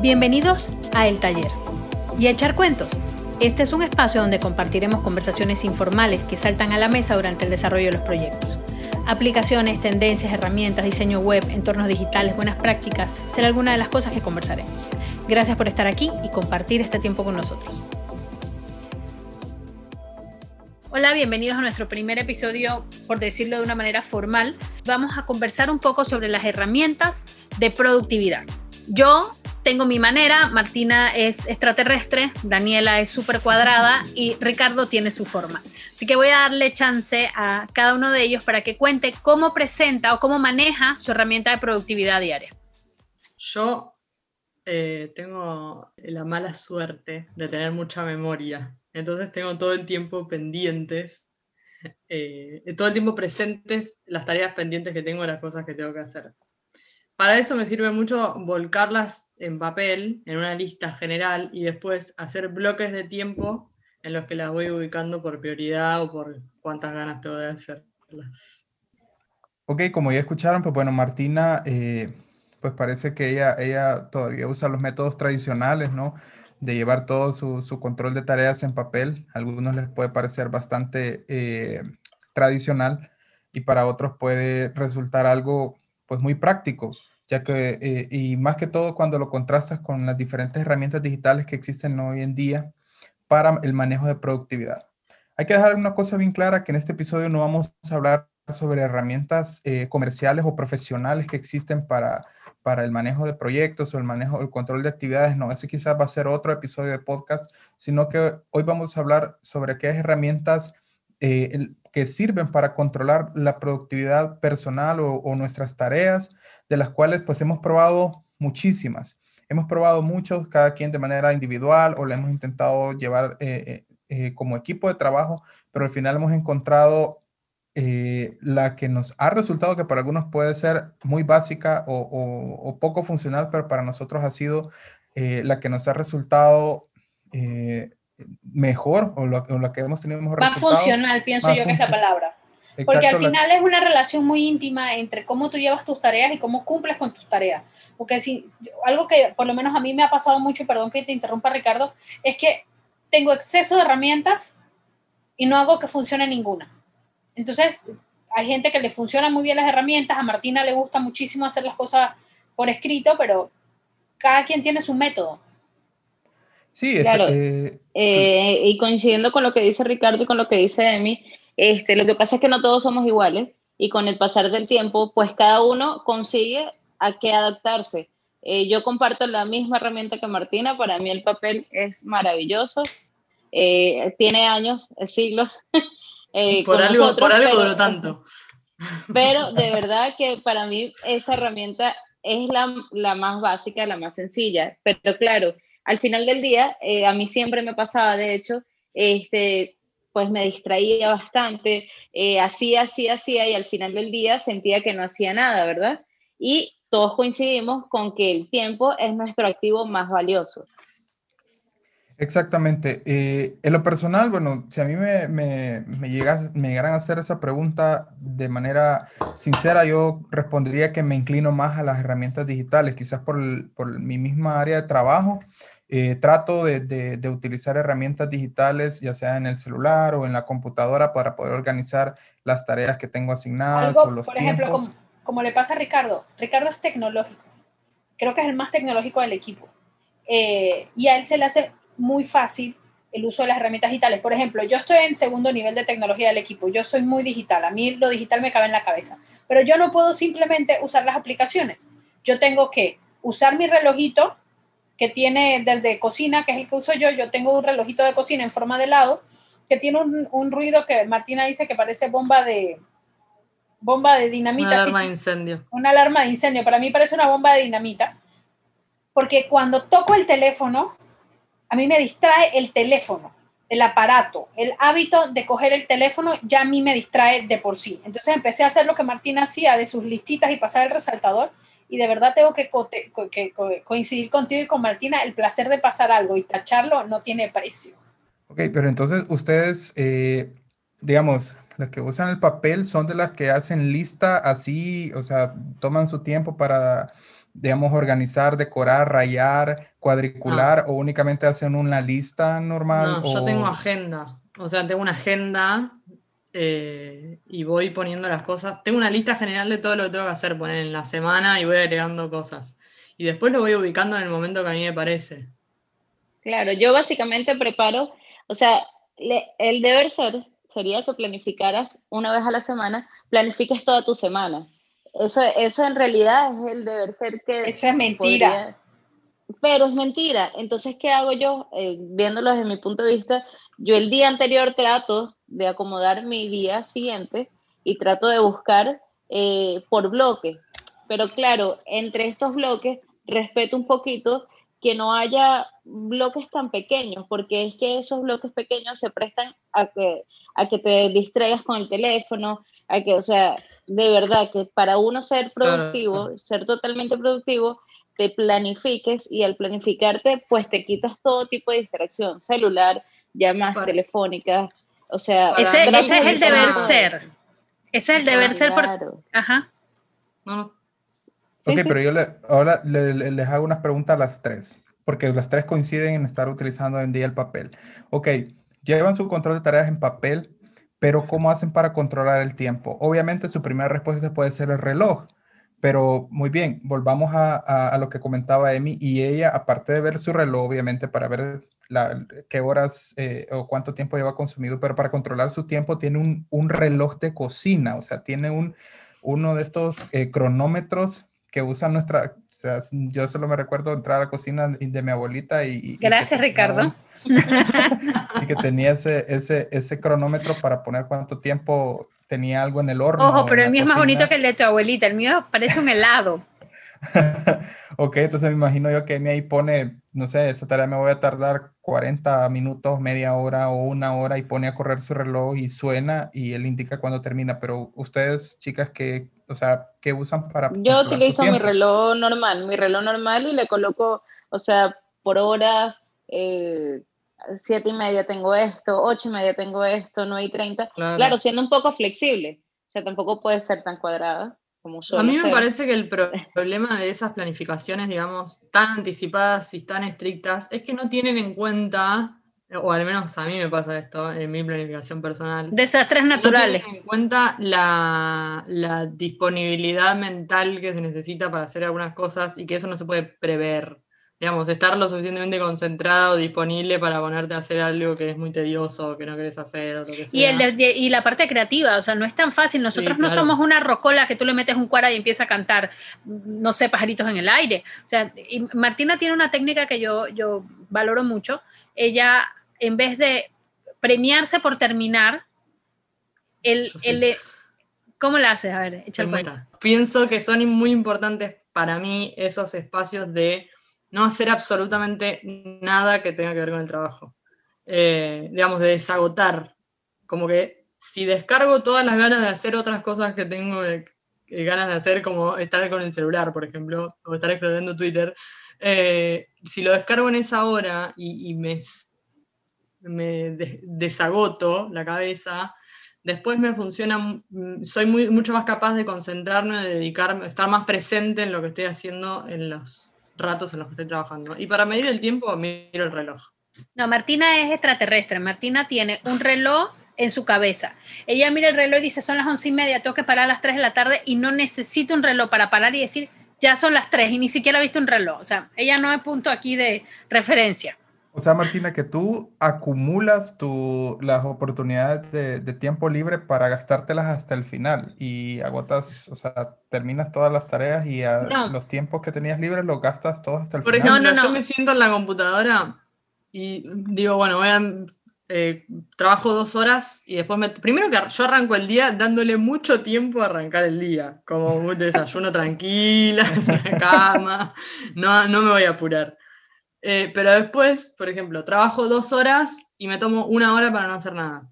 Bienvenidos a El Taller y a Echar Cuentos. Este es un espacio donde compartiremos conversaciones informales que saltan a la mesa durante el desarrollo de los proyectos. Aplicaciones, tendencias, herramientas, diseño web, entornos digitales, buenas prácticas, será alguna de las cosas que conversaremos. Gracias por estar aquí y compartir este tiempo con nosotros. Hola, bienvenidos a nuestro primer episodio, por decirlo de una manera formal. Vamos a conversar un poco sobre las herramientas de productividad. Yo tengo mi manera, Martina es extraterrestre, Daniela es súper cuadrada y Ricardo tiene su forma. Así que voy a darle chance a cada uno de ellos para que cuente cómo presenta o cómo maneja su herramienta de productividad diaria. Yo eh, tengo la mala suerte de tener mucha memoria, entonces tengo todo el tiempo pendientes, eh, todo el tiempo presentes las tareas pendientes que tengo, las cosas que tengo que hacer. Para eso me sirve mucho volcarlas en papel, en una lista general, y después hacer bloques de tiempo en los que las voy ubicando por prioridad o por cuántas ganas tengo de hacerlas. Ok, como ya escucharon, pues bueno, Martina, eh, pues parece que ella, ella todavía usa los métodos tradicionales, ¿no? De llevar todo su, control de tareas en papel. A algunos les puede parecer bastante eh, tradicional y para otros puede resultar algo pues muy práctico ya que, eh, y más que todo cuando lo contrastas con las diferentes herramientas digitales que existen hoy en día para el manejo de productividad. Hay que dejar una cosa bien clara, que en este episodio no vamos a hablar sobre herramientas eh, comerciales o profesionales que existen para, para el manejo de proyectos o el manejo, el control de actividades. No, ese quizás va a ser otro episodio de podcast, sino que hoy vamos a hablar sobre qué herramientas eh, que sirven para controlar la productividad personal o, nuestras tareas, de las cuales pues hemos probado muchísimas. Hemos probado muchos, cada quien de manera individual o le hemos intentado llevar eh, eh, como equipo de trabajo, pero al final hemos encontrado la que nos ha resultado que para algunos puede ser muy básica o, poco funcional, pero para nosotros ha sido la que nos ha resultado mejor o lo, que hemos tenido mejor Más funcional, pienso yo que es la palabra. Porque al final es una relación muy íntima entre cómo tú llevas tus tareas y cómo cumples con tus tareas. Porque si algo que por lo menos a mí me ha pasado mucho, perdón que te interrumpa Ricardo, es que tengo exceso de herramientas y no hago que funcione ninguna. Entonces, hay gente que le funciona muy bien las herramientas, a Martina le gusta muchísimo hacer las cosas por escrito, pero cada quien tiene su método. Sí, claro. Eh, eh, y coincidiendo con lo que dice Ricardo y con lo que dice Emi, este, lo que pasa es que no todos somos iguales y con el pasar del tiempo, pues cada uno consigue a qué adaptarse. Eh, yo comparto la misma herramienta que Martina, para mí el papel es maravilloso, tiene años, siglos. por, algo, por algo duró tanto. Pero de verdad que para mí esa herramienta es la, la más básica, la más sencilla, pero claro, al final del día, eh, a mí siempre me pasaba, de hecho, este, pues me distraía bastante, eh, hacía, hacía, hacía y al final del día sentía que no hacía nada, ¿verdad? Y todos coincidimos con que el tiempo es nuestro activo más valioso. Exactamente. Eh, en lo personal, bueno, si a mí me, me, me, llegas, me llegaran a hacer esa pregunta de manera sincera, yo respondería que me inclino más a las herramientas digitales, quizás por, por mi misma área de trabajo. Eh, trato de, de, utilizar herramientas digitales, ya sea en el celular o en la computadora, para poder organizar las tareas que tengo asignadas o los Por ejemplo, como, como, le pasa a Ricardo. Ricardo es tecnológico. Creo que es el más tecnológico del equipo. Eh, y a él se le hace muy fácil el uso de las herramientas digitales. Por ejemplo, yo estoy en segundo nivel de tecnología del equipo, yo soy muy digital, a mí lo digital me cabe en la cabeza, pero yo no puedo simplemente usar las aplicaciones. Yo tengo que usar mi relojito que tiene desde cocina, que es el que uso yo, yo tengo un relojito de cocina en forma de helado, que tiene un, un ruido que Martina dice que parece bomba de bomba de dinamita. Una alarma de incendio. Una alarma de incendio, para mí parece una bomba de dinamita, porque cuando toco el teléfono, a mí me distrae el teléfono, el aparato, el hábito de coger el teléfono ya a mí me distrae de por sí. Entonces empecé a hacer lo que Martina hacía de sus listitas y pasar el resaltador y de verdad tengo que, coincidir contigo y con Martina, el placer de pasar algo y tacharlo no tiene precio. Ok, pero entonces ustedes, eh, digamos, las que usan el papel son de las que hacen lista así, o sea, toman su tiempo para digamos, organizar, decorar, rayar, cuadricular o únicamente hacen una lista normal? No, yo tengo agenda. O sea, tengo una agenda eh, y voy poniendo las cosas. Tengo una lista general de todo lo que tengo que hacer, poner en la semana y voy agregando cosas. Y después lo voy ubicando en el momento que a mí me parece. Claro, yo básicamente preparo, o sea, el deber ser sería que planificaras una vez a la semana, planifiques toda tu semana. Eso, eso en realidad es el deber ser que... Eso es mentira. pero es mentira. Entonces, ¿qué hago yo? Eh, viéndolo desde mi punto de vista, yo el día anterior trato de acomodar mi día siguiente y trato de buscar eh, por bloque. Pero claro, entre estos bloques respeto un poquito que no haya bloques tan pequeños, porque es que esos bloques pequeños se prestan a que, a que te distraigas con el teléfono, a que, o sea, de verdad que para uno ser productivo, ser totalmente productivo, te planifiques y al planificarte, pues te quitas todo tipo de distracción, celular, llamadas telefónicas, o sea... Ese, es el deber ser. Ese es el deber ser por... Ajá. No, ok, pero yo ahora les hago unas preguntas a las tres, porque las tres coinciden en estar utilizando en día el papel. Ok, llevan su control de tareas en papel, pero ¿cómo hacen para controlar el tiempo? Obviamente su primera respuesta puede ser el reloj, pero muy bien, volvamos a, lo que comentaba Emi y ella, aparte de ver su reloj, obviamente para ver qué horas eh, o cuánto tiempo lleva consumido, pero para controlar su tiempo tiene un, reloj de cocina, o sea, tiene un, uno de estos eh, cronómetros que usan nuestra, sea, yo solo me recuerdo entrar a la cocina de mi abuelita y... Gracias, Ricardo. y que tenía ese, ese, ese cronómetro para poner cuánto tiempo tenía algo en el horno. Ojo, pero el mío es más bonito que el de tu abuelita, el mío parece un helado. ok, entonces me imagino yo que me ahí pone, no sé, esta tarea me voy a tardar 40 minutos, media hora o una hora y pone a correr su reloj y suena y él indica cuando termina, pero ustedes, chicas, que o sea, ¿qué usan para... Yo utilizo mi reloj normal, mi reloj normal y le coloco, o sea, por horas, eh, siete y media tengo esto, ocho y media tengo esto, nueve y treinta. Claro. siendo un poco flexible. O sea, tampoco puede ser tan cuadrada. Como a mí me parece que el problema de esas planificaciones, digamos, tan anticipadas y tan estrictas, es que no tienen en cuenta o al menos a mí me pasa esto en mi planificación personal. Desastres naturales. No en cuenta la, la, disponibilidad mental que se necesita para hacer algunas cosas y que eso no se puede prever. Digamos, estar lo suficientemente concentrado, disponible para ponerte a hacer algo que es muy tedioso, que no querés hacer o lo que sea. Y, y la parte creativa, o sea, no es tan fácil. Nosotros no somos una rocola que tú le metes un cuara y empieza a cantar, no sé, pajaritos en el aire. O sea, y Martina tiene una técnica que yo, yo valoro mucho. Ella en vez de premiarse por terminar, el, el ¿cómo la haces? A ver, echa el cuenta. Pienso que son muy importantes para mí esos espacios de no hacer absolutamente nada que tenga que ver con el trabajo. Eh, digamos, de desagotar. Como que si descargo todas las ganas de hacer otras cosas que tengo ganas de hacer, como estar con el celular, por ejemplo, o estar escribiendo Twitter, eh, si lo descargo en esa hora y, y me me desagoto la cabeza, después me funciona, soy muy, mucho más capaz de concentrarme, de dedicarme, estar más presente en lo que estoy haciendo en los ratos en los que estoy trabajando. Y para medir el tiempo, miro el reloj. No, Martina es extraterrestre. Martina tiene un reloj en su cabeza. Ella mira el reloj y dice, son las once y media, tengo que parar a las 3 de la tarde y no necesito un reloj para parar y decir, ya son las 3 y ni siquiera ha visto un reloj. O sea, ella no es punto aquí de referencia. O sea, Martina, que tú acumulas tu, las oportunidades de, tiempo libre para gastártelas hasta el final y agotas, o sea, terminas todas las tareas y los tiempos que tenías libres los gastas todos hasta el Por final. ejemplo, yo me siento en la computadora y digo, bueno, voy a, eh, trabajo dos horas y después me... Primero que yo arranco el día dándole mucho tiempo a arrancar el día, como un desayuno tranquila, en la cama, no, no me voy a apurar. Eh, pero después, por ejemplo, trabajo dos horas y me tomo una hora para no hacer nada.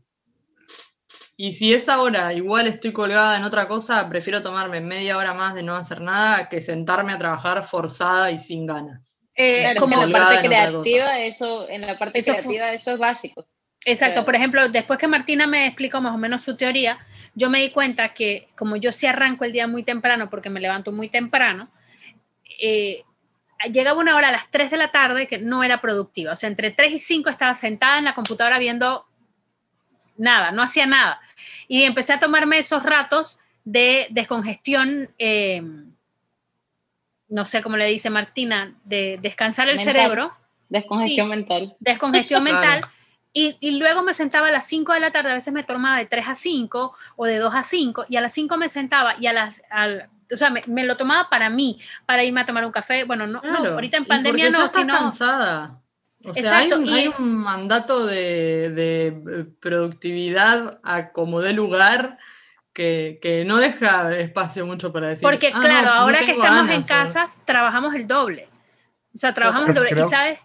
Y si esa hora igual estoy colgada en otra cosa, prefiero tomarme media hora más de no hacer nada que sentarme a trabajar forzada y sin ganas. Eh, como en la parte creativa, eso, en la parte creativa eso es básico. Exacto, por ejemplo, después que Martina me explicó más o menos su teoría, yo me di cuenta que como yo sí arranco el día muy temprano porque me levanto muy temprano, eh, llegaba una hora a las 3 de la tarde que no era productiva. O sea, entre 3 y 5 estaba sentada en la computadora viendo nada, no hacía nada. Y empecé a tomarme esos ratos de descongestión, eh, no sé cómo le dice Martina, de descansar el cerebro. Descongestión mental. Descongestión mental. Y, y, luego me sentaba a las 5 de la tarde, a veces me tomaba de 3 a 5 o de 2 a 5, y a las 5 me sentaba y a las, o sea, me, lo tomaba para mí, para irme a tomar un café. Bueno, no, no ahorita en pandemia no, sino... cansada. O sea, hay un, mandato de, de, productividad a como de lugar que, que, no deja espacio mucho para decir. Porque, ah, claro, ahora que estamos en casas, trabajamos el doble. O sea, trabajamos el doble. Y sabes,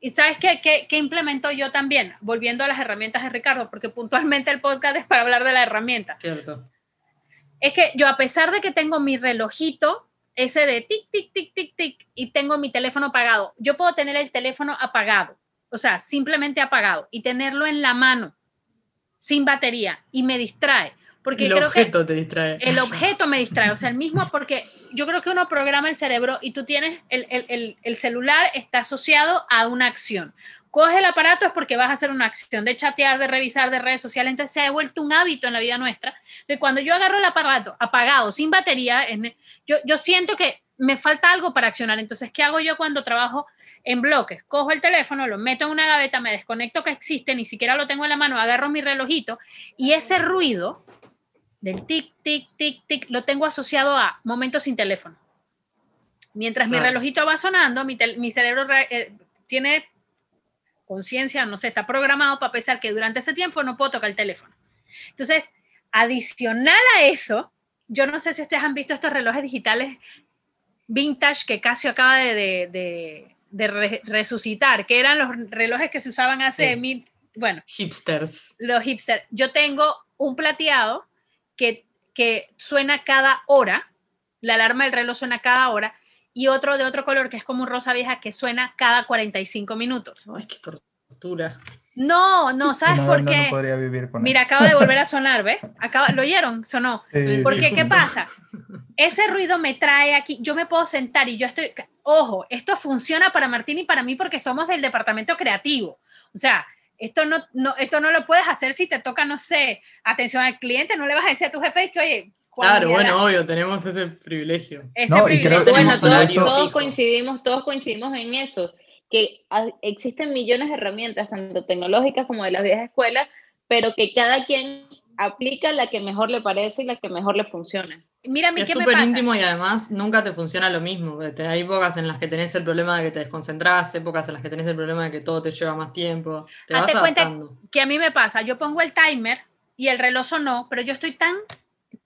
¿Y sabes qué, qué, qué, implemento yo también? Volviendo a las herramientas de Ricardo, porque puntualmente el podcast es para hablar de la herramienta. Cierto. Es que yo, a pesar de que tengo mi relojito, ese de tic, tic, tic, tic, tic, y tengo mi teléfono apagado, yo puedo tener el teléfono apagado, o sea, simplemente apagado, y tenerlo en la mano, sin batería, y me distrae. Porque el objeto te distrae. El objeto me distrae, o sea, el mismo porque yo creo que uno programa el cerebro y tú tienes, el, el, el, celular está asociado a una acción. Coges el aparato es porque vas a hacer una acción de chatear, de revisar, de redes sociales, entonces se ha vuelto un hábito en la vida nuestra. Entonces, cuando yo agarro el aparato apagado, sin batería, yo, yo siento que me falta algo para accionar. Entonces, ¿qué hago yo cuando trabajo en bloques? Cojo el teléfono, lo meto en una gaveta, me desconecto que existe, ni siquiera lo tengo en la mano, agarro mi relojito y ese ruido del tic, tic, tic, tic, lo tengo asociado a momentos sin teléfono. Mientras mi relojito va sonando, mi, mi cerebro eh, tiene conciencia, no sé, está programado para pensar que durante ese tiempo no puedo tocar el teléfono. Entonces, adicional a eso, yo no sé si ustedes han visto estos relojes digitales vintage que Casio acaba de, de, de, resucitar, que eran los relojes que se usaban hace mil, bueno. Hipsters. Los hipsters. Yo tengo un plateado que, que suena cada hora, la alarma del reloj suena cada hora, y otro de otro color que es como un rosa vieja que suena cada 45 minutos. Ay, qué tortura. No, no, ¿sabes por qué? No podría vivir con Mira, acaba de volver a sonar, ¿ves? Acaba, ¿Lo oyeron? Sonó. Porque, ¿qué pasa? Ese ruido me trae aquí, yo me puedo sentar y yo estoy, ojo, esto funciona para Martín y para mí porque somos del departamento creativo. O sea, esto no, no, esto no lo puedes hacer si te toca, no sé, atención al cliente, no le vas a decir a tu jefe que, oye, Claro, bueno, obvio, tenemos ese privilegio. no, bueno, todos, coincidimos, todos coincidimos en eso, que existen millones de herramientas, tanto tecnológicas como de las viejas escuelas, pero que cada quien aplica la que mejor le parece y la que mejor le funciona. Mira, es súper íntimo y además nunca te funciona lo mismo. Hay épocas en las que tenés el problema de que te desconcentras, épocas en las que tenés el problema de que todo te lleva más tiempo. Te vas cuenta que a mí me pasa, yo pongo el timer y el reloj sonó, pero yo estoy tan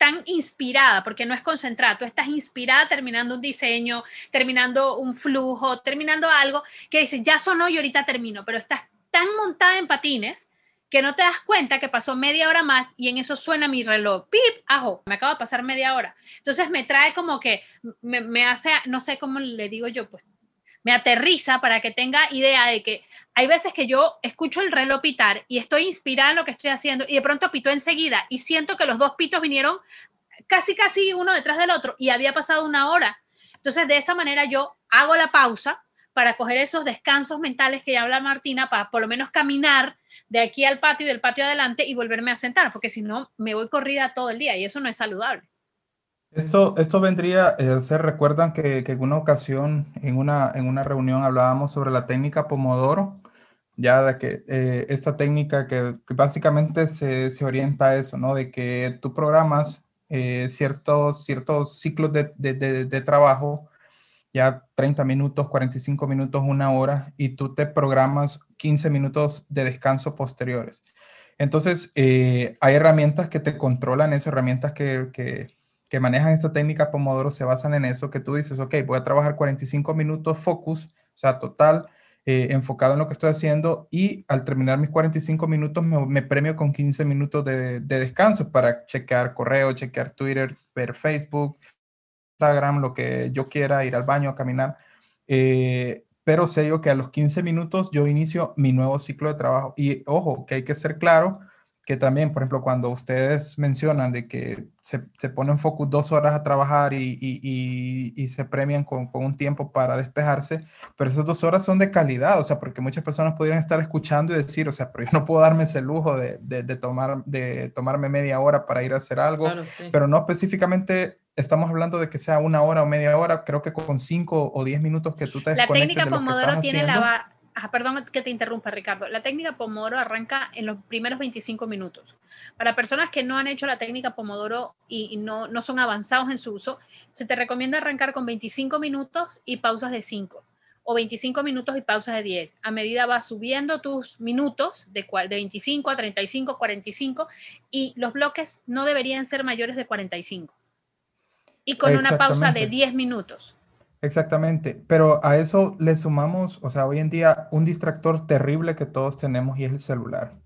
tan inspirada, porque no es concentrada, tú estás inspirada terminando un diseño, terminando un flujo, terminando algo, que dices, ya sonó y ahorita termino, pero estás tan montada en patines que no te das cuenta que pasó media hora más y en eso suena mi reloj, pip, ajo, me acaba de pasar media hora. Entonces me trae como que, me, me hace, no sé cómo le digo yo, pues me aterriza para que tenga idea de que hay veces que yo escucho el reloj pitar y estoy inspirada en lo que estoy haciendo y de pronto pitó enseguida y siento que los dos pitos vinieron casi casi uno detrás del otro y había pasado una hora. Entonces de esa manera yo hago la pausa para coger esos descansos mentales que ya habla Martina, para por lo menos caminar de aquí al patio y del patio adelante y volverme a sentar, porque si no me voy corrida todo el día y eso no es saludable. Esto, esto vendría, eh, se recuerdan que, que, en una ocasión, en una, en una reunión, hablábamos sobre la técnica Pomodoro, ya de que eh, esta técnica que, básicamente se, se, orienta a eso, ¿no? De que tú programas eh, ciertos, ciertos ciclos de, de, de, trabajo, ya 30 minutos, 45 minutos, una hora, y tú te programas 15 minutos de descanso posteriores. Entonces, hay herramientas que te controlan eso, herramientas que que manejan esta técnica Pomodoro se basan en eso, que tú dices, ok, voy a trabajar 45 minutos focus, o sea, total, eh, enfocado en lo que estoy haciendo y al terminar mis 45 minutos me, premio con 15 minutos de, descanso para chequear correo, chequear Twitter, ver Facebook, Instagram, lo que yo quiera, ir al baño, a caminar. Eh, pero sé yo que a los 15 minutos yo inicio mi nuevo ciclo de trabajo. Y ojo, que hay que ser claro que también, por ejemplo, cuando ustedes mencionan de que se, se ponen focus dos horas a trabajar y, y, y, se premian con, con, un tiempo para despejarse, pero esas dos horas son de calidad, o sea, porque muchas personas podrían estar escuchando y decir, o sea, pero yo no puedo darme ese lujo de, de, de tomar, de tomarme media hora para ir a hacer algo, pero no específicamente estamos hablando de que sea una hora o media hora, creo que con cinco o diez minutos que tú te La técnica Pomodoro tiene la, perdón que te interrumpa, Ricardo. La técnica Pomodoro arranca en los primeros 25 minutos. Para personas que no han hecho la técnica Pomodoro y, no, no, son avanzados en su uso, se te recomienda arrancar con 25 minutos y pausas de 5 o 25 minutos y pausas de 10. A medida vas subiendo tus minutos de, de 25 a 35, 45 y los bloques no deberían ser mayores de 45. Y con una pausa de 10 minutos. Exactamente, pero a eso le sumamos, o sea, hoy en día un distractor terrible que todos tenemos y es el celular.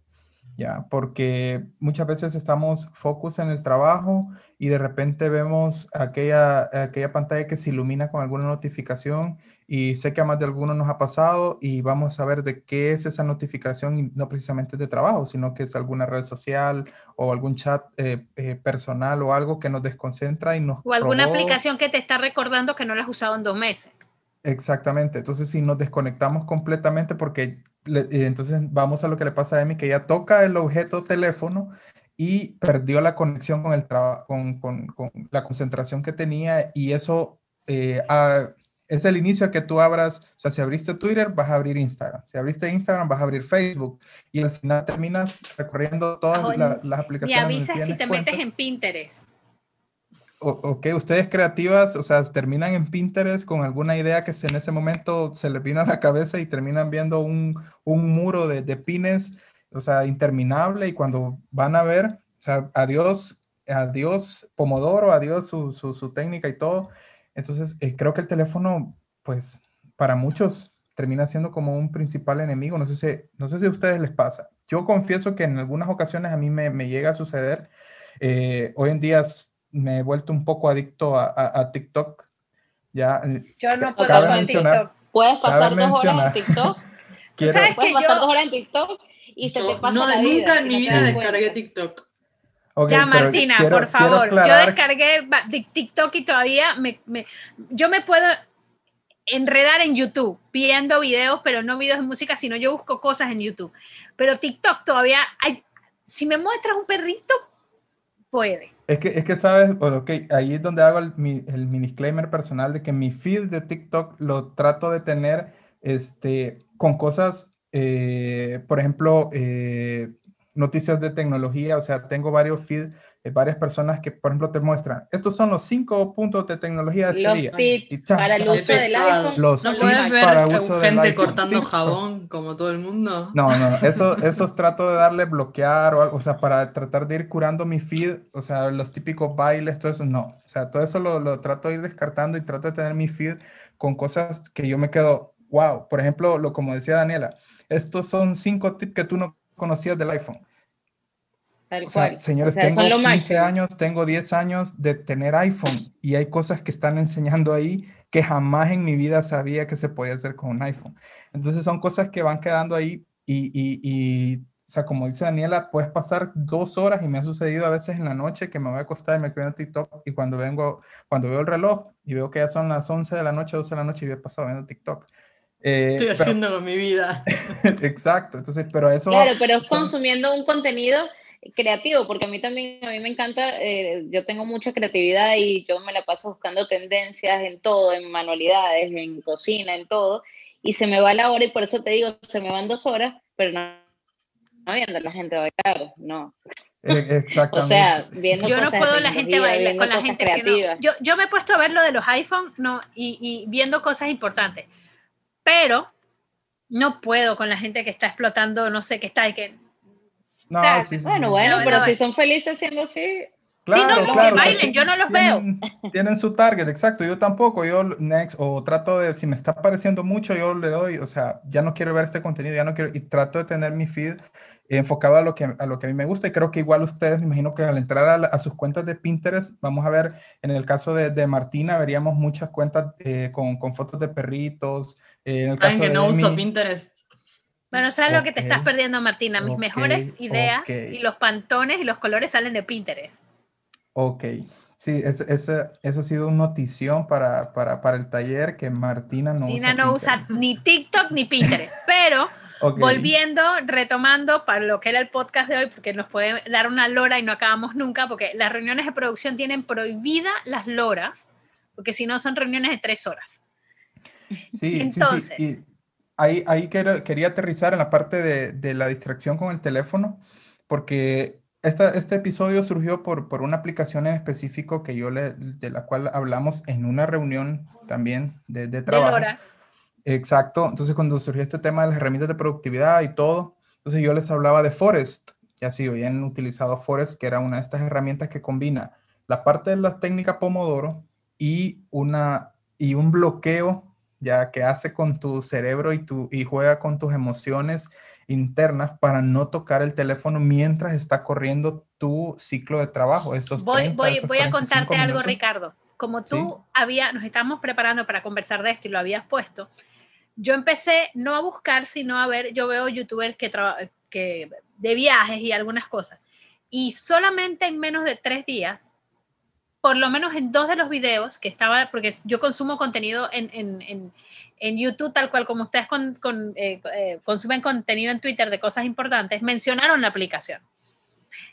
¿ya? Porque muchas veces estamos focus en el trabajo y de repente vemos aquella, aquella pantalla que se ilumina con alguna notificación y sé que a más de alguno nos ha pasado y vamos a ver de qué es esa notificación y no precisamente de trabajo, sino que es alguna red social o algún chat eh, eh, personal o algo que nos desconcentra y nos... O alguna aplicación que te está recordando que no la has usado en dos meses. Exactamente, entonces si nos desconectamos completamente porque entonces vamos a lo que le pasa a Emi, que ella toca el objeto teléfono y perdió la conexión con, el con, con, con la concentración que tenía y eso eh, es el inicio a que tú abras, o sea, si abriste Twitter, vas a abrir Instagram, si abriste Instagram, vas a abrir Facebook y al final terminas recorriendo todas las aplicaciones. Y avisas si te metes en Pinterest ok, ustedes creativas, o sea, terminan en Pinterest con alguna idea que en ese momento se les vino a la cabeza y terminan viendo un, un muro de, de, pines, o sea, interminable y cuando van a ver, o sea, adiós, adiós Pomodoro, adiós su, su, su técnica y todo. Entonces, eh, creo que el teléfono, pues, para muchos termina siendo como un principal enemigo. No sé si, no sé si a ustedes les pasa. Yo confieso que en algunas ocasiones a mí me, me llega a suceder. Eh, hoy en día me he vuelto un poco adicto a, a, TikTok. Ya, eh, yo no puedo con TikTok. Puedes pasar dos horas en TikTok. ¿Sabes Puedes pasar dos horas en TikTok y se te pasa no, la vida. Nunca en mi vida descargué TikTok. Ya, Martina, por favor. Yo descargué TikTok y todavía me, me, yo me puedo enredar en YouTube viendo videos, pero no videos de música, sino yo busco cosas en YouTube. Pero TikTok todavía hay, si me muestras un perrito, puede. Es que, es que sabes, bueno, okay, ahí es donde hago el, mi, el, mi disclaimer personal de que mi feed de TikTok lo trato de tener este, con cosas, eh, por ejemplo, eh, noticias de tecnología, o sea, tengo varios feeds varias personas que, por ejemplo, te muestran, estos son los cinco puntos de tecnología de este día. Tips para el uso del iPhone. Los ¿No puedes ver para uso gente cortando jabón como todo el mundo? No, no, eso, eso trato de darle bloquear o algo, o sea, para tratar de ir curando mi feed, o sea, los típicos bailes, todo eso, no. O sea, todo eso lo, lo trato de ir descartando y trato de tener mi feed con cosas que yo me quedo, wow, por ejemplo, lo como decía Daniela, estos son cinco tips que tú no conocías del iPhone o sea, señores, tengo 15 años, tengo 10 años de tener iPhone y hay cosas que están enseñando ahí que jamás en mi vida sabía que se podía hacer con un iPhone. Entonces son cosas que van quedando ahí y, y, y, o sea, como dice Daniela, puedes pasar dos horas y me ha sucedido a veces en la noche que me voy a acostar y me quedo en TikTok y cuando vengo, cuando veo el reloj y veo que ya son las 11 de la noche, 12 de la noche y he pasado viendo TikTok. Eh, Estoy haciendo con mi vida. Exacto, entonces, pero eso... Claro, pero consumiendo un contenido creativo, porque a mí también, a mí me encanta, eh, yo tengo mucha creatividad y yo me la paso buscando tendencias en todo, en manualidades, en cocina, en todo, y se me va la hora y por eso te digo, se me van dos horas, pero no, no viendo la gente bailar, no. Exactamente. o sea, viendo yo no puedo la gente bailar con la gente creativa. yo, yo me he puesto a ver lo de los iPhone no, y, y viendo cosas importantes, pero no puedo con la gente que está explotando, no sé, que está, que no, sí, bueno, bueno, pero si son felices siendo así. Claro, sí, no, claro, bailen, yo no los veo. Tienen su target, exacto. Yo tampoco, yo next, o trato de, si me está pareciendo mucho, yo le doy, o sea, ya no quiero ver este contenido, ya no quiero, y trato de tener mi feed enfocado a lo que a lo que a mí me gusta y creo que igual ustedes, me imagino que al entrar a, sus cuentas de Pinterest, vamos a ver, en el caso de, de Martina, veríamos muchas cuentas eh, con, con, fotos de perritos. Eh, en el caso que no uso Pinterest Bueno, sabes lo que te estás perdiendo, Martina. Mis mejores ideas y los pantones y los colores salen de Pinterest. Ok. Sí, esa ha sido una notición para, para, para, el taller que Martina no Martina usa. no usa ni TikTok ni Pinterest, pero volviendo, retomando para lo que era el podcast de hoy, porque nos puede dar una lora y no acabamos nunca, porque las reuniones de producción tienen prohibida las loras, porque si no son reuniones de tres horas. Sí, Entonces, sí, sí. Y ahí, ahí quería aterrizar en la parte de, de la distracción con el teléfono, porque este episodio surgió por, por, una aplicación en específico que yo le, de la cual hablamos en una reunión también de, de trabajo. De horas. Exacto. Entonces, cuando surgió este tema de las herramientas de productividad y todo, entonces yo les hablaba de Forest. Ya sí, habían utilizado Forest, que era una de estas herramientas que combina la parte de las técnicas Pomodoro y, una, y un bloqueo ya que hace con tu cerebro y, tu, y juega con tus emociones internas para no tocar el teléfono mientras está corriendo tu ciclo de trabajo. Esos voy, voy, voy a contarte algo, Ricardo. Como tú había, nos estábamos preparando para conversar de esto y lo habías puesto, yo empecé no a buscar, sino a ver, yo veo youtubers que, que de viajes y algunas cosas. Y solamente en menos de tres días, por lo menos en dos de los videos que estaba, porque yo consumo contenido en, en en YouTube, tal cual como ustedes eh, eh, consumen contenido en Twitter de cosas importantes, mencionaron la aplicación.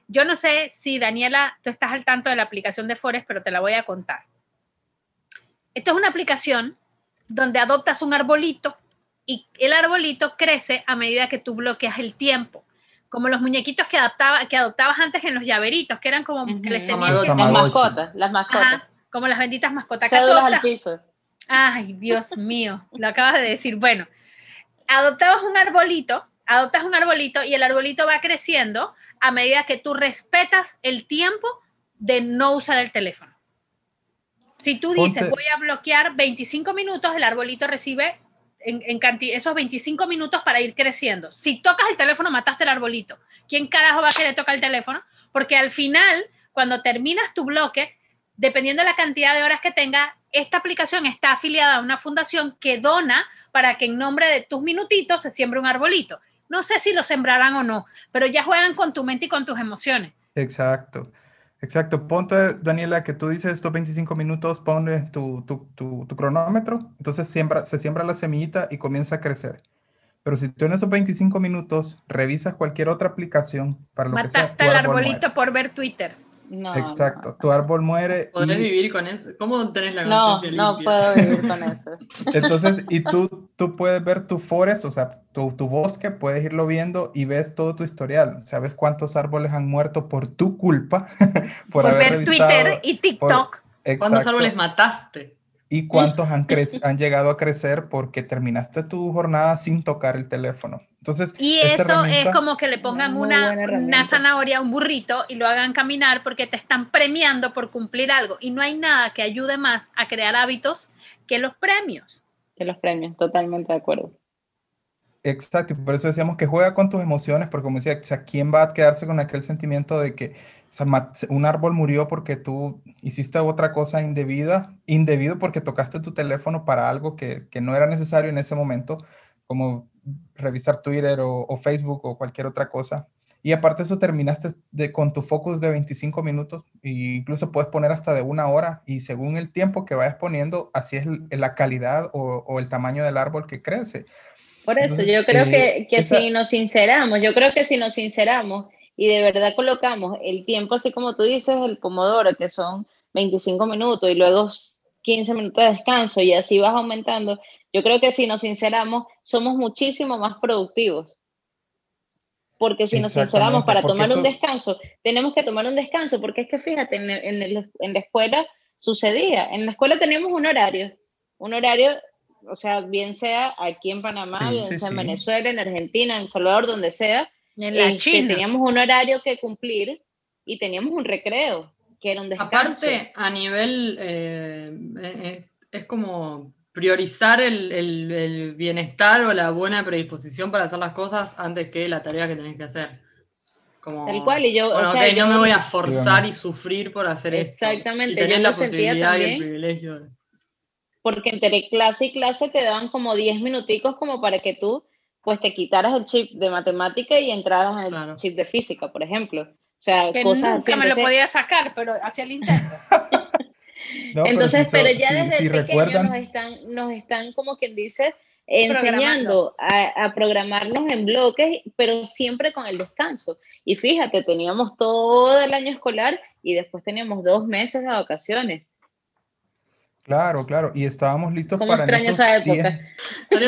Yo no sé si Daniela, tú estás al tanto de la aplicación de Forest, pero te la voy a contar. Esto es una aplicación donde adoptas un arbolito y el arbolito crece a medida que tú bloqueas el tiempo. Como los muñequitos que, adaptaba, que adoptabas antes en los llaveritos, que eran como que les tenían Las mascotas, las mascotas. como las benditas mascotas. que al piso Ay, Dios mío, lo acabas de decir. Bueno, adoptabas un arbolito, adoptas un arbolito y el arbolito va creciendo a medida que tú respetas el tiempo de no usar el teléfono. Si tú dices, voy a bloquear 25 minutos, el arbolito recibe en, esos 25 minutos para ir creciendo. Si tocas el teléfono, mataste el arbolito. ¿Quién carajo va a querer tocar el teléfono? Porque al final, cuando terminas tu bloque, dependiendo de la cantidad de horas que tenga, esta aplicación está afiliada a una fundación que dona para que en nombre de tus minutitos se siembre un arbolito. No sé si lo sembrarán o no, pero ya juegan con tu mente y con tus emociones. Exacto. Exacto. Ponte, Daniela, que tú dices estos 25 minutos, ponle tu, cronómetro, entonces siembra, se siembra la semillita y comienza a crecer. Pero si tú en esos 25 minutos revisas cualquier otra aplicación para lo que sea, el arbolito por ver Twitter. Exacto, tu árbol muere. ¿Podés vivir con eso? ¿Cómo tenés la conciencia No, no puedo vivir con eso. Entonces, y tú, tú puedes ver tu forest, o sea, tu, tu, bosque, puedes irlo viendo y ves todo tu historial. Sabes cuántos árboles han muerto por tu culpa. por, ver Twitter y TikTok. ¿Cuántos árboles mataste? y cuántos han, han llegado a crecer porque terminaste tu jornada sin tocar el teléfono. Entonces, y eso es como que le pongan una, una zanahoria, un burrito y lo hagan caminar porque te están premiando por cumplir algo. Y no hay nada que ayude más a crear hábitos que los premios. Que los premios, totalmente de acuerdo. Exacto, y por eso decíamos que juega con tus emociones, porque como decía, o sea, ¿quién va a quedarse con aquel sentimiento de que un árbol murió porque tú hiciste otra cosa indebida, indebido porque tocaste tu teléfono para algo que, que no era necesario en ese momento, como revisar Twitter o, Facebook o cualquier otra cosa. Y aparte eso terminaste de, con tu focus de 25 minutos e incluso puedes poner hasta de una hora y según el tiempo que vayas poniendo, así es la calidad o, o el tamaño del árbol que crece. Por eso yo creo que, que si nos sinceramos, yo creo que si nos sinceramos y de verdad colocamos el tiempo, así como tú dices, el pomodoro, que son 25 minutos y luego 15 minutos de descanso y así vas aumentando, yo creo que si nos sinceramos, somos muchísimo más productivos. Porque si nos sinceramos para tomar un descanso, tenemos que tomar un descanso, porque es que fíjate, en, en, en la escuela sucedía, en la escuela teníamos un horario, un horario o sea, bien sea aquí en Panamá, bien sea en Venezuela, en Argentina, en Salvador, donde sea, en la este, teníamos un horario que cumplir y teníamos un recreo, que era un descanso. Aparte, a nivel, eh, eh, es como priorizar el, el, bienestar o la buena predisposición para hacer las cosas antes que la tarea que tenés que hacer. Como, Tal cual, y yo, o sea, no me voy a forzar y sufrir por hacer esto. Exactamente. Y tenés la posibilidad y el privilegio. De porque entre clase y clase te dan como 10 minuticos como para que tú pues te quitaras el chip de matemática y entraras en el chip de física, por ejemplo. O sea, que cosas nunca me lo podía sacar, pero hacía el intento. Entonces, pero, ya desde pequeño nos están, nos están, como quien dice, enseñando a, a, programarnos en bloques, pero siempre con el descanso. Y fíjate, teníamos todo el año escolar y después teníamos dos meses de vacaciones. Claro, claro, y estábamos listos para en esos esa época.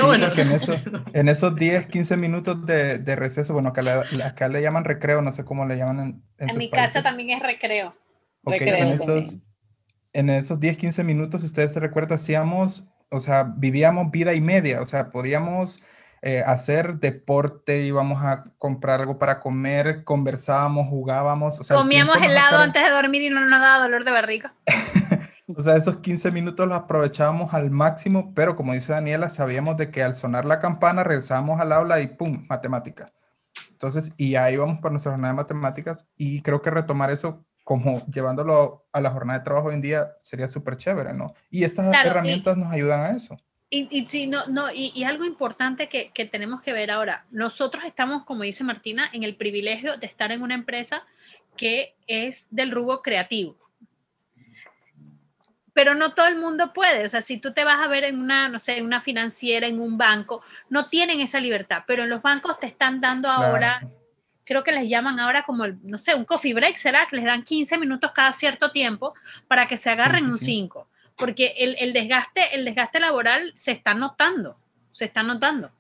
bueno. en, esos 10, 15 minutos de, de, receso, bueno, acá le, acá le llaman recreo, no sé cómo le llaman en, en, en mi casa también es recreo. Ok, recreo en, esos, en esos 10, 15 minutos, si ustedes se recuerdan, hacíamos, o sea, vivíamos vida y media, o sea, podíamos eh, hacer deporte, íbamos a comprar algo para comer, conversábamos, jugábamos. O sea, Comíamos helado antes de dormir y no nos daba dolor de barriga. O sea, esos 15 minutos los aprovechábamos al máximo, pero como dice Daniela, sabíamos de que al sonar la campana regresábamos al aula y ¡pum! Matemática. Entonces, y ahí vamos para nuestra jornada de matemáticas y creo que retomar eso como llevándolo a la jornada de trabajo hoy en día sería súper chévere, ¿no? Y estas herramientas nos ayudan a eso. Y, y, sí, no, no, y, y algo importante que, que, tenemos que ver ahora, nosotros estamos, como dice Martina, en el privilegio de estar en una empresa que es del rubro creativo pero no todo el mundo puede. O sea, si tú te vas a ver en una, no sé, en una financiera, en un banco, no tienen esa libertad, pero en los bancos te están dando ahora, creo que les llaman ahora como, el, no sé, un coffee break, ¿será? Que les dan 15 minutos cada cierto tiempo para que se agarren un 5, porque el, el, desgaste, el desgaste laboral se está notando, se está notando.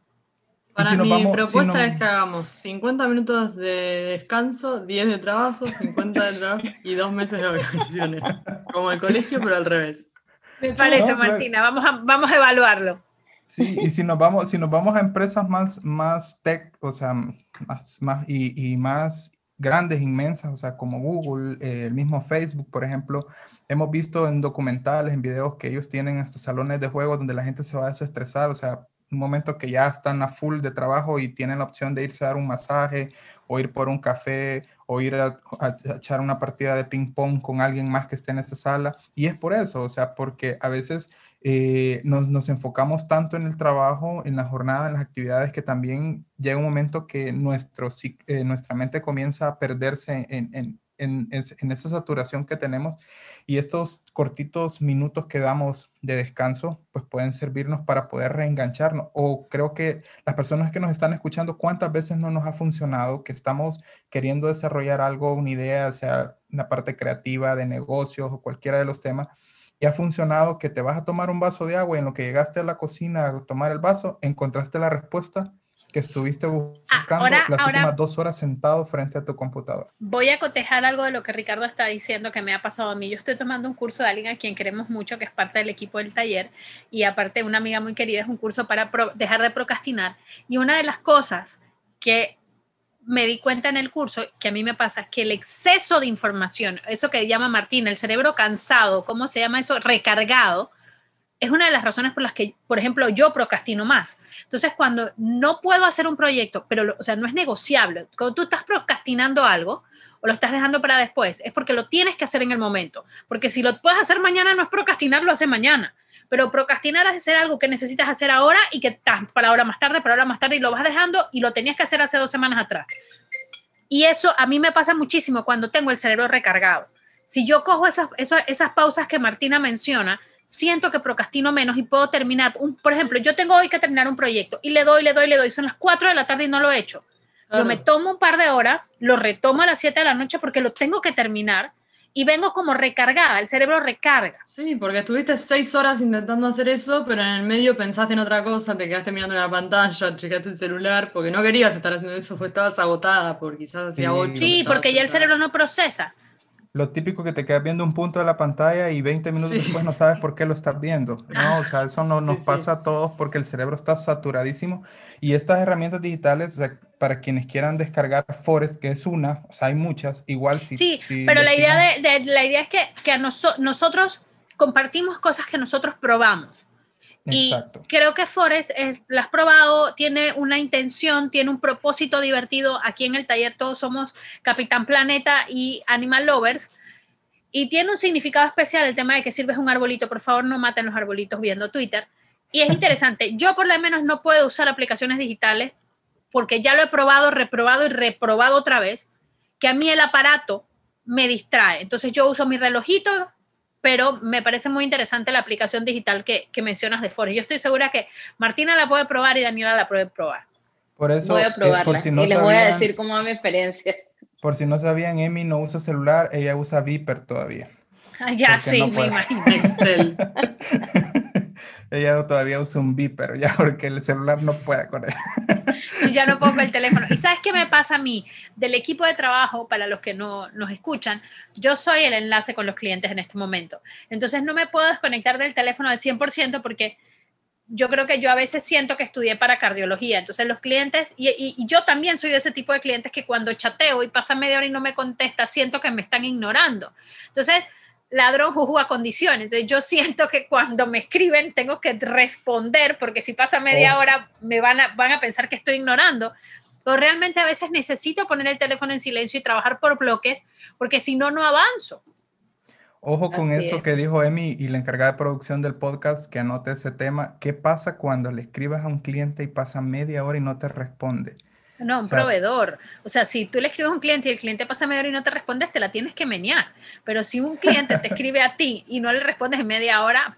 Para mi propuesta es que hagamos 50 minutos de descanso, 10 de trabajo, 50 de trabajo y dos meses de vacaciones. Como el colegio, pero al revés. Me parece, Martina. Vamos a, vamos a evaluarlo. Sí, y si nos vamos, si nos vamos a empresas más, más tech, o sea, más, más y, y más grandes, inmensas, o sea, como Google, eh, el mismo Facebook, por ejemplo, hemos visto en documentales, en videos que ellos tienen hasta salones de juego donde la gente se va a desestresar, o sea, un momento que ya están a full de trabajo y tienen la opción de irse a dar un masaje o ir por un café o ir a, echar una partida de ping pong con alguien más que esté en esa sala. Y es por eso, o sea, porque a veces eh, nos, nos, enfocamos tanto en el trabajo, en la jornada, en las actividades, que también llega un momento que nuestro, eh, nuestra mente comienza a perderse en, en, en, en esa saturación que tenemos y estos cortitos minutos que damos de descanso, pues pueden servirnos para poder reengancharnos. O creo que las personas que nos están escuchando, ¿cuántas veces no nos ha funcionado que estamos queriendo desarrollar algo, una idea, sea una parte creativa de negocios o cualquiera de los temas? Y ha funcionado que te vas a tomar un vaso de agua y en lo que llegaste a la cocina a tomar el vaso, encontraste la respuesta que estuviste buscando las últimas dos horas sentado frente a tu computadora. Voy a cotejar algo de lo que Ricardo está diciendo que me ha pasado a mí. Yo estoy tomando un curso de alguien a quien queremos mucho, que es parte del equipo del taller, y aparte una amiga muy querida, es un curso para dejar de procrastinar. Y una de las cosas que me di cuenta en el curso, que a mí me pasa, que el exceso de información, eso que llama Martín, el cerebro cansado, ¿cómo se llama eso? Recargado, es una de las razones por las que, por ejemplo, yo procrastino más. Entonces, cuando no puedo hacer un proyecto, pero, o sea, no es negociable, cuando tú estás procrastinando algo o lo estás dejando para después, es porque lo tienes que hacer en el momento. Porque si lo puedes hacer mañana, no es procrastinar, lo hace mañana. Pero procrastinar es hacer algo que necesitas hacer ahora y que estás para ahora más tarde, para ahora más tarde y lo vas dejando y lo tenías que hacer hace dos semanas atrás. Y eso a mí me pasa muchísimo cuando tengo el cerebro recargado. Si yo cojo esas, esas, esas pausas que Martina menciona, siento que procrastino menos y puedo terminar. Un, por ejemplo, yo tengo hoy que terminar un proyecto y le doy, le doy, le doy. Son las 4 de la tarde y no lo he hecho. Yo me tomo un par de horas, lo retomo a las 7 de la noche porque lo tengo que terminar y vengo como recargada, el cerebro recarga. Sí, porque estuviste 6 horas intentando hacer eso, pero en el medio pensaste en otra cosa, te quedaste mirando la pantalla, checaste el celular, porque no querías estar haciendo eso, porque estabas agotada, porque quizás hacía 8. Sí, sí porque ya el cerebro no procesa lo típico que te quedas viendo un punto de la pantalla y 20 minutos después no sabes por qué lo estás viendo. No, o sea, eso no nos pasa a todos porque el cerebro está saturadísimo. Y estas herramientas digitales, o sea, para quienes quieran descargar Forest, que es una, o sea, hay muchas, igual sí. Sí, pero la idea, de, la idea es que, que a nosotros compartimos cosas que nosotros probamos. Y creo que Forest, la has probado, tiene una intención, tiene un propósito divertido. Aquí en el taller todos somos Capitán Planeta y Animal Lovers. Y tiene un significado especial el tema de que sirves un arbolito. Por favor, no maten los arbolitos viendo Twitter. Y es interesante. Yo por lo menos no puedo usar aplicaciones digitales porque ya lo he probado, reprobado y reprobado otra vez, que a mí el aparato me distrae. Entonces yo uso mi relojito, pero me parece muy interesante la aplicación digital que, mencionas de Forest. Yo estoy segura que Martina la puede probar y Daniela la puede probar. Por eso, voy a probarla y les voy a decir cómo va mi experiencia. Por si no sabían, Emi no usa celular, ella usa Viper todavía. Ah, ya sí, me imagino. ella todavía usa un Viper, ya porque el celular no puede con él. ya no pongo el teléfono. ¿Y sabes qué me pasa a mí? Del equipo de trabajo, para los que no nos escuchan, yo soy el enlace con los clientes en este momento. Entonces no me puedo desconectar del teléfono al 100% porque yo creo que yo a veces siento que estudié para cardiología. Entonces los clientes, y, y, yo también soy de ese tipo de clientes que cuando chateo y pasa media hora y no me contesta, siento que me están ignorando. Entonces ladrón juzga a condición. Entonces yo siento que cuando me escriben tengo que responder porque si pasa media oh. hora me van a, van a pensar que estoy ignorando. Pero realmente a veces necesito poner el teléfono en silencio y trabajar por bloques porque si no, no avanzo. Ojo con eso que dijo Emi y la encargada de producción del podcast que anote ese tema. ¿Qué pasa cuando le escribas a un cliente y pasa media hora y no te responde? No, un proveedor. O sea, si tú le escribes a un cliente y el cliente pasa media hora y no te respondes, te la tienes que menear. Pero si un cliente te escribe a ti y no le respondes en media hora,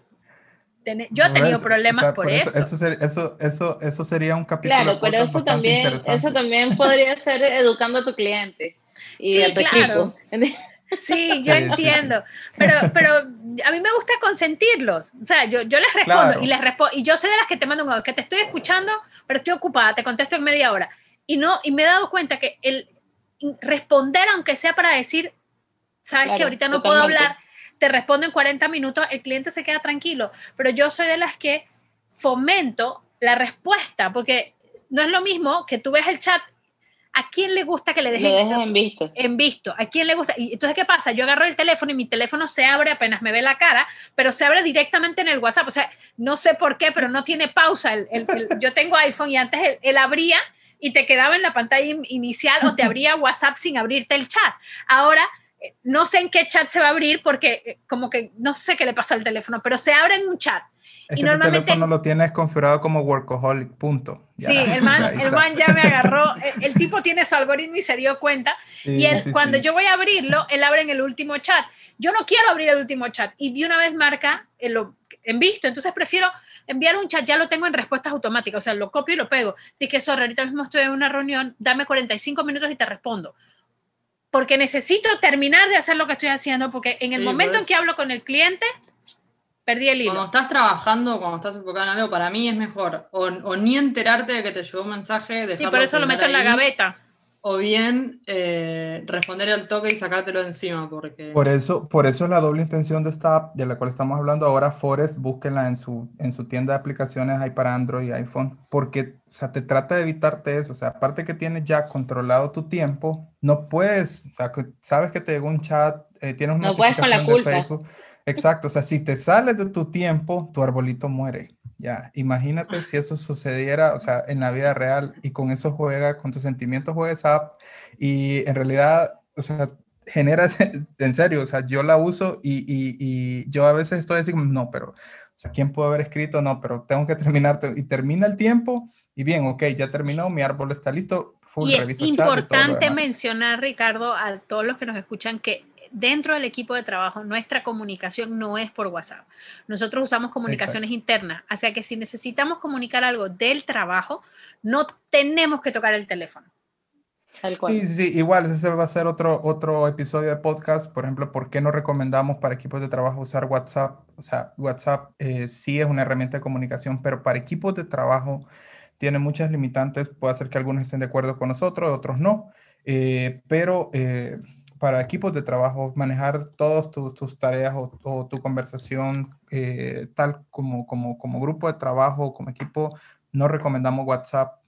yo he tenido problemas por, eso. Eso, eso, eso, sería un capítulo. Claro, pero eso también, eso también podría ser educando a tu cliente y a tu equipo. Sí, yo entiendo, pero, pero a mí me gusta consentirlos. O sea, yo, yo les respondo y les respondo, y yo soy de las que te mando un que te estoy escuchando, pero estoy ocupada, te contesto en media hora. Y, no, y me he dado cuenta que el responder, aunque sea para decir, sabes que ahorita no puedo hablar, te respondo en 40 minutos, el cliente se queda tranquilo. Pero yo soy de las que fomento la respuesta, porque no es lo mismo que tú ves el chat. ¿A quién le gusta que le dejen en visto? En visto. ¿A quién le gusta? Y entonces, ¿qué pasa? Yo agarro el teléfono y mi teléfono se abre apenas me ve la cara, pero se abre directamente en el WhatsApp. O sea, no sé por qué, pero no tiene pausa. yo tengo iPhone y antes él abría y te quedaba en la pantalla inicial o te abría WhatsApp sin abrirte el chat. Ahora, eh, no sé en qué chat se va a abrir porque eh, como que no sé qué le pasa al teléfono, pero se abre en un chat. y normalmente, teléfono lo tienes configurado como workaholic, punto. sí, el man, el man, ya me agarró, el, tipo tiene su algoritmo y se dio cuenta. y él, cuando yo voy a abrirlo, él abre en el último chat. Yo no quiero abrir el último chat y de una vez marca en, en visto, entonces prefiero enviar un chat, ya lo tengo en respuestas automáticas, o sea, lo copio y lo pego. Dice que, sorry, ahorita mismo estoy en una reunión, dame 45 minutos y te respondo. Porque necesito terminar de hacer lo que estoy haciendo, porque en el momento en pues. que hablo con el cliente, perdí el hilo. Cuando estás trabajando, cuando estás enfocado en algo, para mí es mejor o, ni enterarte de que te llegó un mensaje. Sí, por eso lo meto en la gaveta o bien eh, responder al toque y sacártelo de encima. Porque... Por eso, por eso es la doble intención de esta app de la cual estamos hablando ahora, Forest, búsquenla en su, en su tienda de aplicaciones, hay para Android y iPhone, porque o sea, te trata de evitarte eso. O sea, aparte que tienes ya controlado tu tiempo, no puedes, o sea, sabes que te llegó un chat, eh, tienes una notificación de Facebook. Exacto, o sea, si te sales de tu tiempo, tu arbolito muere. Ya, imagínate si eso sucediera, o sea, en la vida real y con eso juega, con tus sentimientos juega esa app y en realidad, o sea, genera, en serio, o sea, yo la uso y, y, y yo a veces estoy así no, pero, o sea, ¿quién pudo haber escrito? No, pero tengo que terminar y termina el tiempo y bien, ok, ya terminó, mi árbol está listo. y es importante mencionar, Ricardo, a todos los que nos escuchan que dentro del equipo de trabajo, nuestra comunicación no es por WhatsApp. Nosotros usamos comunicaciones internas, o sea que si necesitamos comunicar algo del trabajo, no tenemos que tocar el teléfono. Sí, sí, igual, ese va a ser otro, otro episodio de podcast. Por ejemplo, ¿por qué no recomendamos para equipos de trabajo usar WhatsApp? O sea, WhatsApp eh, sí es una herramienta de comunicación, pero para equipos de trabajo tiene muchas limitantes. Puede ser que algunos estén de acuerdo con nosotros, otros no. Eh, pero eh, para equipos de trabajo, manejar todas tus, tareas o, tu conversación eh, tal como, como, como grupo de trabajo, como equipo, no recomendamos WhatsApp,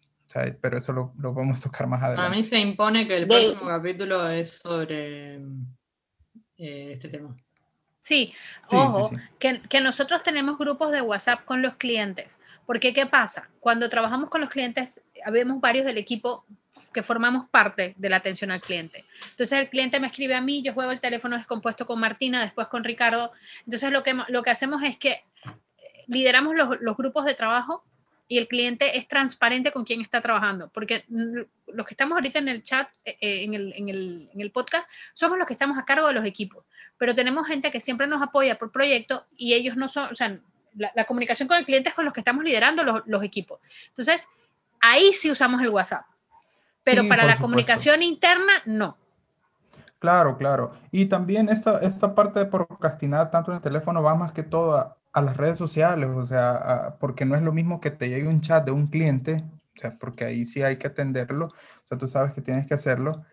pero eso lo, lo podemos tocar más adelante. A mí se impone que el próximo capítulo es sobre eh, este tema. Sí, ojo, Que, que, nosotros tenemos grupos de WhatsApp con los clientes, porque ¿qué pasa? Cuando trabajamos con los clientes, habemos varios del equipo que formamos parte de la atención al cliente. Entonces el cliente me escribe a mí, yo juego el teléfono descompuesto con Martina, después con Ricardo. Entonces lo que, lo que hacemos es que lideramos los, los grupos de trabajo y el cliente es transparente con quien está trabajando, porque los que estamos ahorita en el chat, eh, eh, en, el, en, el, en, el, podcast, somos los que estamos a cargo de los equipos, pero tenemos gente que siempre nos apoya por proyecto y ellos no son, o sea, la, comunicación con el cliente es con los que estamos liderando los, los equipos. Entonces, ahí sí usamos el WhatsApp, pero para la comunicación interna, no. Claro, claro. Y también esta, esta parte de procrastinar tanto en el teléfono va más que todo a, las redes sociales, o sea, porque no es lo mismo que te llegue un chat de un cliente, o sea, porque ahí sí hay que atenderlo, o sea, tú sabes que tienes que hacerlo,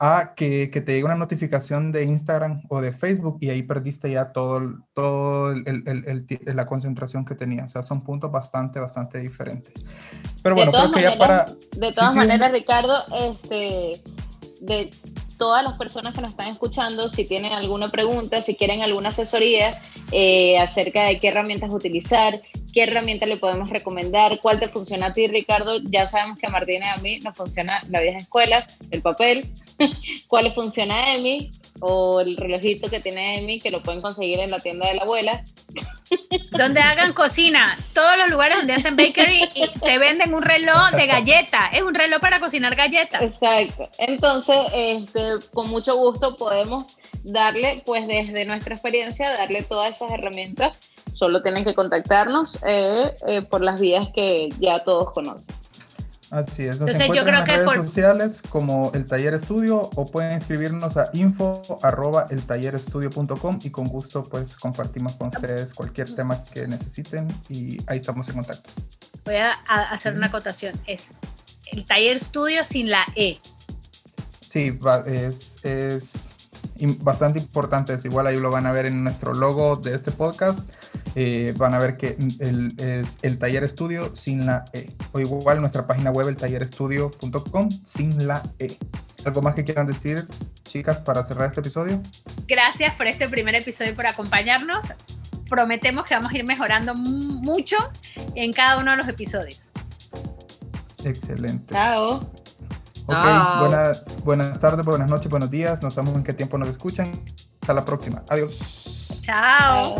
a que, que te llegue una notificación de Instagram o de Facebook y ahí perdiste ya todo, todo el, el, la concentración que tenía. O sea, son puntos bastante, bastante diferentes. Pero bueno, creo que ya para... De todas maneras, Ricardo, este, de todas las personas que nos están escuchando, si tienen alguna pregunta, si quieren alguna asesoría eh, acerca de qué herramientas utilizar, qué herramienta le podemos recomendar, cuál te funciona a ti, Ricardo. Ya sabemos que a Martina y a mí nos funciona la vieja escuela, el papel, cuál le funciona a Emi o el relojito que tiene Emi, que lo pueden conseguir en la tienda de la abuela. Donde hagan cocina, todos los lugares donde hacen bakery y te venden un reloj de galleta, es un reloj para cocinar galletas. Exacto. Entonces, este, con mucho gusto podemos darle, pues desde nuestra experiencia, darle todas esas herramientas. Solo tienen que contactarnos eh, eh, por las vías que ya todos conocen. Así es. Nos Entonces, yo creo en las redes sociales como el Taller Estudio o pueden escribirnos a info arroba el y con gusto pues compartimos con ustedes cualquier tema que necesiten y ahí estamos en contacto. Voy a, hacer una acotación. Es el Taller Estudio sin la E. Sí, es, es bastante importante eso. Igual ahí lo van a ver en nuestro logo de este podcast. Eh, van a ver que el, es el taller estudio sin la E. O igual nuestra página web, el tallerestudio.com sin la E. ¿Algo más que quieran decir, chicas, para cerrar este episodio? Gracias por este primer episodio y por acompañarnos. Prometemos que vamos a ir mejorando mucho en cada uno de los episodios. Excelente. Chao. Ok, buenas tardes, buenas noches, buenos días. No sabemos en qué tiempo nos escuchan. Hasta la próxima. Adiós. Chao.